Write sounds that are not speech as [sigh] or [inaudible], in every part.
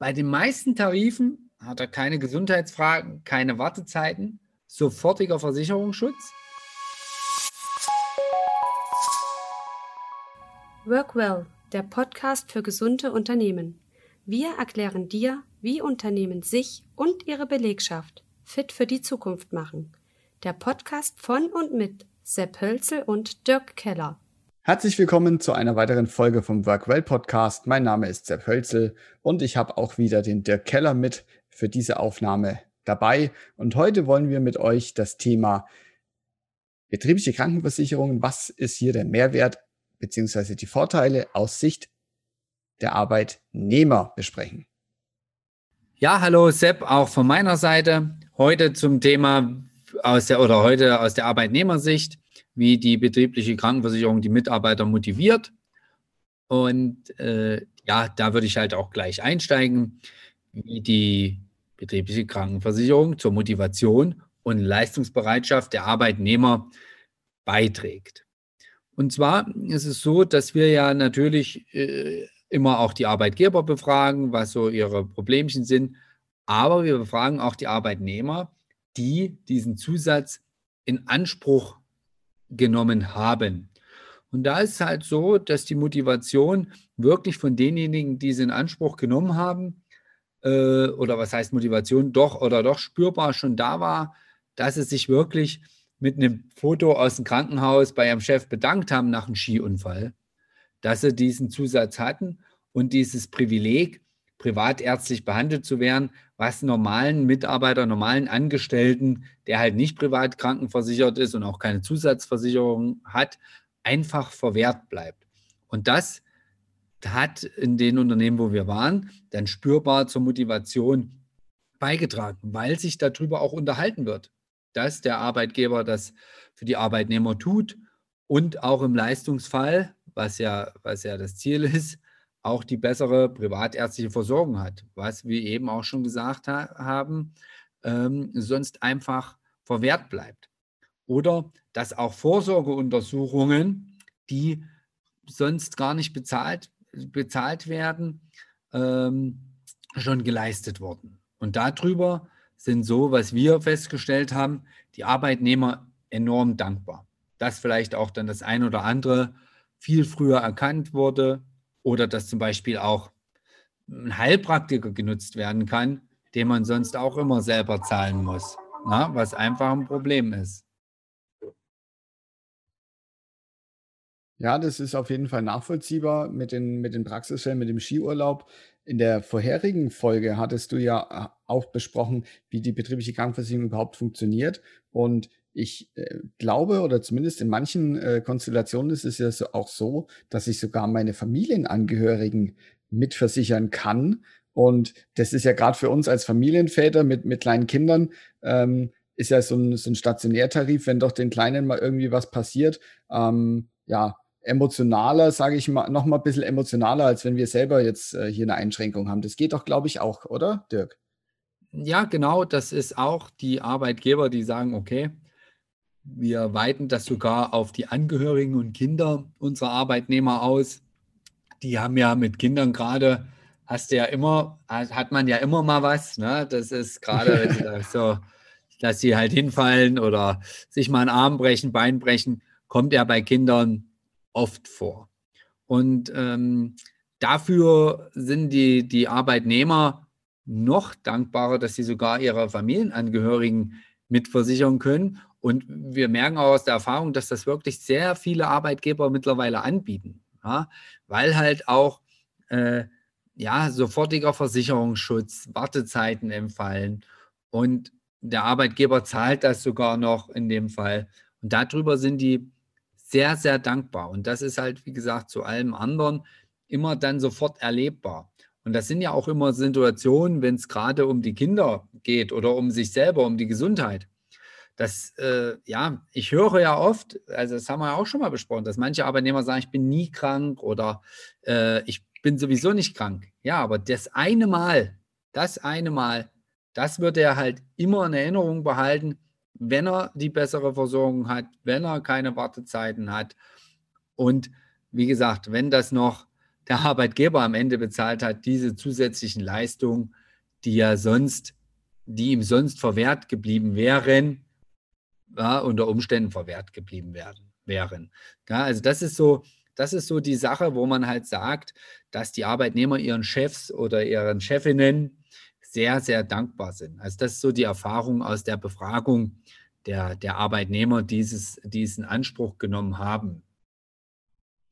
Bei den meisten Tarifen hat er keine Gesundheitsfragen, keine Wartezeiten, sofortiger Versicherungsschutz. Workwell, der Podcast für gesunde Unternehmen. Wir erklären dir, wie Unternehmen sich und ihre Belegschaft fit für die Zukunft machen. Der Podcast von und mit Sepp Hölzel und Dirk Keller. Herzlich willkommen zu einer weiteren Folge vom Workwell Podcast. Mein Name ist Sepp Hölzel und ich habe auch wieder den Dirk Keller mit für diese Aufnahme dabei. Und heute wollen wir mit euch das Thema betriebliche Krankenversicherung, was ist hier der Mehrwert bzw. die Vorteile aus Sicht der Arbeitnehmer besprechen. Ja, hallo Sepp, auch von meiner Seite. Heute zum Thema aus der oder heute aus der Arbeitnehmersicht wie die betriebliche Krankenversicherung die Mitarbeiter motiviert. Und äh, ja, da würde ich halt auch gleich einsteigen, wie die betriebliche Krankenversicherung zur Motivation und Leistungsbereitschaft der Arbeitnehmer beiträgt. Und zwar ist es so, dass wir ja natürlich äh, immer auch die Arbeitgeber befragen, was so ihre Problemchen sind, aber wir befragen auch die Arbeitnehmer, die diesen Zusatz in Anspruch genommen haben. Und da ist halt so, dass die Motivation wirklich von denjenigen, die sie in Anspruch genommen haben, äh, oder was heißt Motivation, doch oder doch spürbar schon da war, dass sie sich wirklich mit einem Foto aus dem Krankenhaus bei ihrem Chef bedankt haben nach einem Skiunfall, dass sie diesen Zusatz hatten und dieses Privileg, privatärztlich behandelt zu werden, was normalen Mitarbeiter, normalen Angestellten, der halt nicht privat krankenversichert ist und auch keine Zusatzversicherung hat, einfach verwehrt bleibt. Und das hat in den Unternehmen, wo wir waren, dann spürbar zur Motivation beigetragen, weil sich darüber auch unterhalten wird, dass der Arbeitgeber das für die Arbeitnehmer tut und auch im Leistungsfall, was ja, was ja das Ziel ist, auch die bessere privatärztliche Versorgung hat, was wir eben auch schon gesagt ha haben, ähm, sonst einfach verwehrt bleibt. Oder dass auch Vorsorgeuntersuchungen, die sonst gar nicht bezahlt, bezahlt werden, ähm, schon geleistet wurden. Und darüber sind so, was wir festgestellt haben, die Arbeitnehmer enorm dankbar. Dass vielleicht auch dann das ein oder andere viel früher erkannt wurde, oder dass zum Beispiel auch ein Heilpraktiker genutzt werden kann, den man sonst auch immer selber zahlen muss, na, was einfach ein Problem ist. Ja, das ist auf jeden Fall nachvollziehbar mit den, mit den Praxisfällen, mit dem Skiurlaub. In der vorherigen Folge hattest du ja auch besprochen, wie die betriebliche Krankenversicherung überhaupt funktioniert. Und ich äh, glaube, oder zumindest in manchen äh, Konstellationen ist es ja so, auch so, dass ich sogar meine Familienangehörigen mitversichern kann. Und das ist ja gerade für uns als Familienväter mit, mit kleinen Kindern, ähm, ist ja so ein, so ein Stationärtarif, wenn doch den Kleinen mal irgendwie was passiert, ähm, ja, emotionaler, sage ich mal, noch mal ein bisschen emotionaler, als wenn wir selber jetzt äh, hier eine Einschränkung haben. Das geht doch, glaube ich, auch, oder, Dirk? Ja, genau, das ist auch die Arbeitgeber, die sagen, okay, wir weiten das sogar auf die Angehörigen und Kinder unserer Arbeitnehmer aus. Die haben ja mit Kindern gerade, hast du ja immer, hat man ja immer mal was. Ne? Das ist gerade [laughs] so, dass sie halt hinfallen oder sich mal einen Arm brechen, Bein brechen, kommt ja bei Kindern oft vor. Und ähm, dafür sind die, die Arbeitnehmer noch dankbarer, dass sie sogar ihre Familienangehörigen mitversichern können und wir merken auch aus der Erfahrung, dass das wirklich sehr viele Arbeitgeber mittlerweile anbieten, ja? weil halt auch äh, ja, sofortiger Versicherungsschutz, Wartezeiten empfallen und der Arbeitgeber zahlt das sogar noch in dem Fall. Und darüber sind die sehr, sehr dankbar. Und das ist halt, wie gesagt, zu allem anderen immer dann sofort erlebbar. Und das sind ja auch immer Situationen, wenn es gerade um die Kinder geht oder um sich selber, um die Gesundheit das, äh, ja, ich höre ja oft, also das haben wir ja auch schon mal besprochen, dass manche Arbeitnehmer sagen, ich bin nie krank oder äh, ich bin sowieso nicht krank. Ja, aber das eine Mal, das eine Mal, das wird er halt immer in Erinnerung behalten, wenn er die bessere Versorgung hat, wenn er keine Wartezeiten hat. Und wie gesagt, wenn das noch der Arbeitgeber am Ende bezahlt hat, diese zusätzlichen Leistungen, die ja sonst, die ihm sonst verwehrt geblieben wären, ja, unter Umständen verwehrt geblieben werden, wären. Ja, also das ist so, das ist so die Sache, wo man halt sagt, dass die Arbeitnehmer ihren Chefs oder ihren Chefinnen sehr, sehr dankbar sind. Also das ist so die Erfahrung aus der Befragung der, der Arbeitnehmer, dieses, diesen Anspruch genommen haben.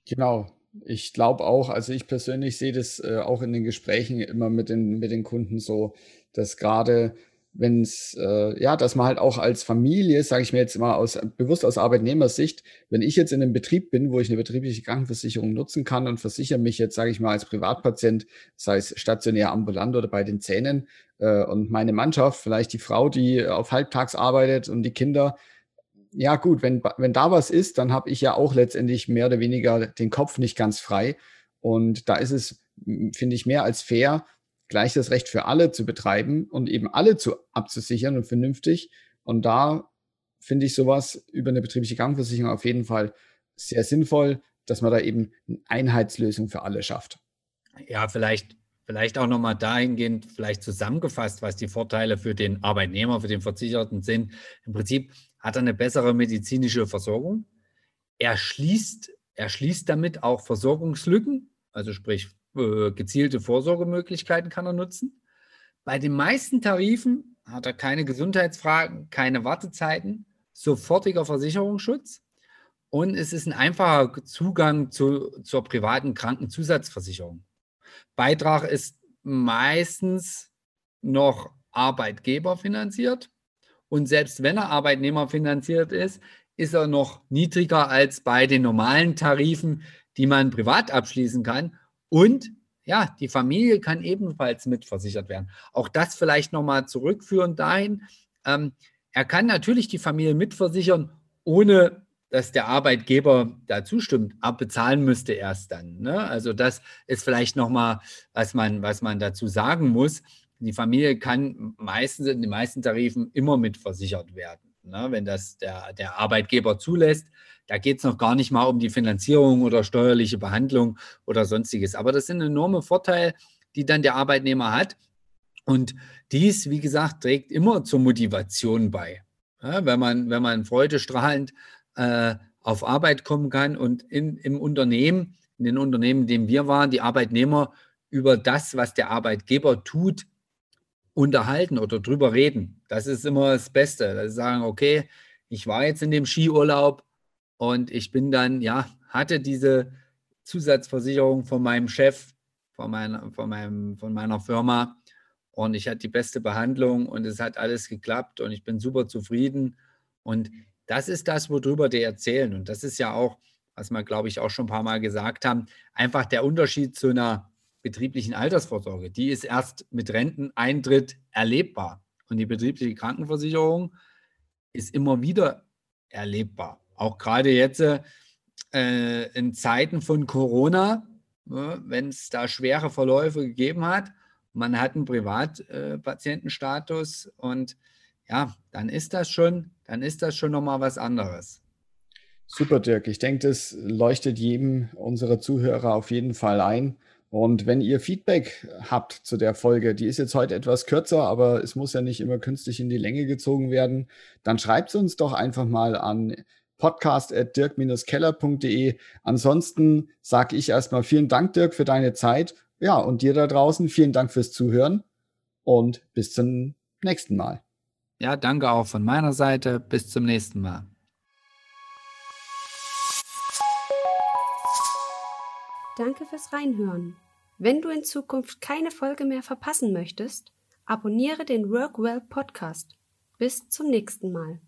Genau. Ich glaube auch, also ich persönlich sehe das äh, auch in den Gesprächen immer mit den, mit den Kunden so, dass gerade wenn es, äh, ja, dass man halt auch als Familie, sage ich mir jetzt mal aus, bewusst aus Arbeitnehmersicht, wenn ich jetzt in einem Betrieb bin, wo ich eine betriebliche Krankenversicherung nutzen kann und versichere mich jetzt, sage ich mal, als Privatpatient, sei es stationär, ambulant oder bei den Zähnen, äh, und meine Mannschaft, vielleicht die Frau, die auf Halbtags arbeitet und die Kinder, ja gut, wenn, wenn da was ist, dann habe ich ja auch letztendlich mehr oder weniger den Kopf nicht ganz frei. Und da ist es, finde ich, mehr als fair, gleich das Recht für alle zu betreiben und eben alle zu abzusichern und vernünftig. Und da finde ich sowas über eine betriebliche Krankenversicherung auf jeden Fall sehr sinnvoll, dass man da eben eine Einheitslösung für alle schafft. Ja, vielleicht, vielleicht auch nochmal dahingehend, vielleicht zusammengefasst, was die Vorteile für den Arbeitnehmer, für den Versicherten sind. Im Prinzip hat er eine bessere medizinische Versorgung. Er schließt, er schließt damit auch Versorgungslücken, also sprich äh, gezielte Vorsorgemöglichkeiten kann er nutzen. Bei den meisten Tarifen hat er keine Gesundheitsfragen, keine Wartezeiten, sofortiger Versicherungsschutz und es ist ein einfacher Zugang zu, zur privaten Krankenzusatzversicherung. Beitrag ist meistens noch Arbeitgeber finanziert und selbst wenn er Arbeitnehmer finanziert ist, ist er noch niedriger als bei den normalen Tarifen, die man privat abschließen kann und ja, die Familie kann ebenfalls mitversichert werden. Auch das vielleicht nochmal zurückführen dahin. Ähm, er kann natürlich die Familie mitversichern, ohne dass der Arbeitgeber da zustimmt, abbezahlen müsste erst dann. Ne? Also das ist vielleicht nochmal, was man, was man dazu sagen muss. Die Familie kann meistens in den meisten Tarifen immer mitversichert werden, ne? wenn das der, der Arbeitgeber zulässt. Da geht es noch gar nicht mal um die Finanzierung oder steuerliche Behandlung oder sonstiges. Aber das sind enorme Vorteile, die dann der Arbeitnehmer hat. Und dies, wie gesagt, trägt immer zur Motivation bei. Ja, wenn, man, wenn man freudestrahlend äh, auf Arbeit kommen kann und in, im Unternehmen, in den Unternehmen, in denen wir waren, die Arbeitnehmer über das, was der Arbeitgeber tut, unterhalten oder drüber reden. Das ist immer das Beste. Sie sagen, okay, ich war jetzt in dem Skiurlaub, und ich bin dann, ja, hatte diese Zusatzversicherung von meinem Chef, von meiner, von meinem, von meiner Firma. Und ich hatte die beste Behandlung und es hat alles geklappt und ich bin super zufrieden. Und das ist das, worüber die erzählen. Und das ist ja auch, was wir, glaube ich, auch schon ein paar Mal gesagt haben, einfach der Unterschied zu einer betrieblichen Altersvorsorge. Die ist erst mit Renteneintritt erlebbar. Und die betriebliche Krankenversicherung ist immer wieder erlebbar auch gerade jetzt äh, in Zeiten von Corona, äh, wenn es da schwere Verläufe gegeben hat, man hat einen Privatpatientenstatus äh, und ja, dann ist das schon, dann ist das schon nochmal was anderes. Super, Dirk. Ich denke, das leuchtet jedem unserer Zuhörer auf jeden Fall ein. Und wenn ihr Feedback habt zu der Folge, die ist jetzt heute etwas kürzer, aber es muss ja nicht immer künstlich in die Länge gezogen werden, dann schreibt uns doch einfach mal an podcast.dirk-keller.de. Ansonsten sage ich erstmal vielen Dank, Dirk, für deine Zeit. Ja, und dir da draußen vielen Dank fürs Zuhören und bis zum nächsten Mal. Ja, danke auch von meiner Seite. Bis zum nächsten Mal. Danke fürs Reinhören. Wenn du in Zukunft keine Folge mehr verpassen möchtest, abonniere den Workwell Podcast. Bis zum nächsten Mal.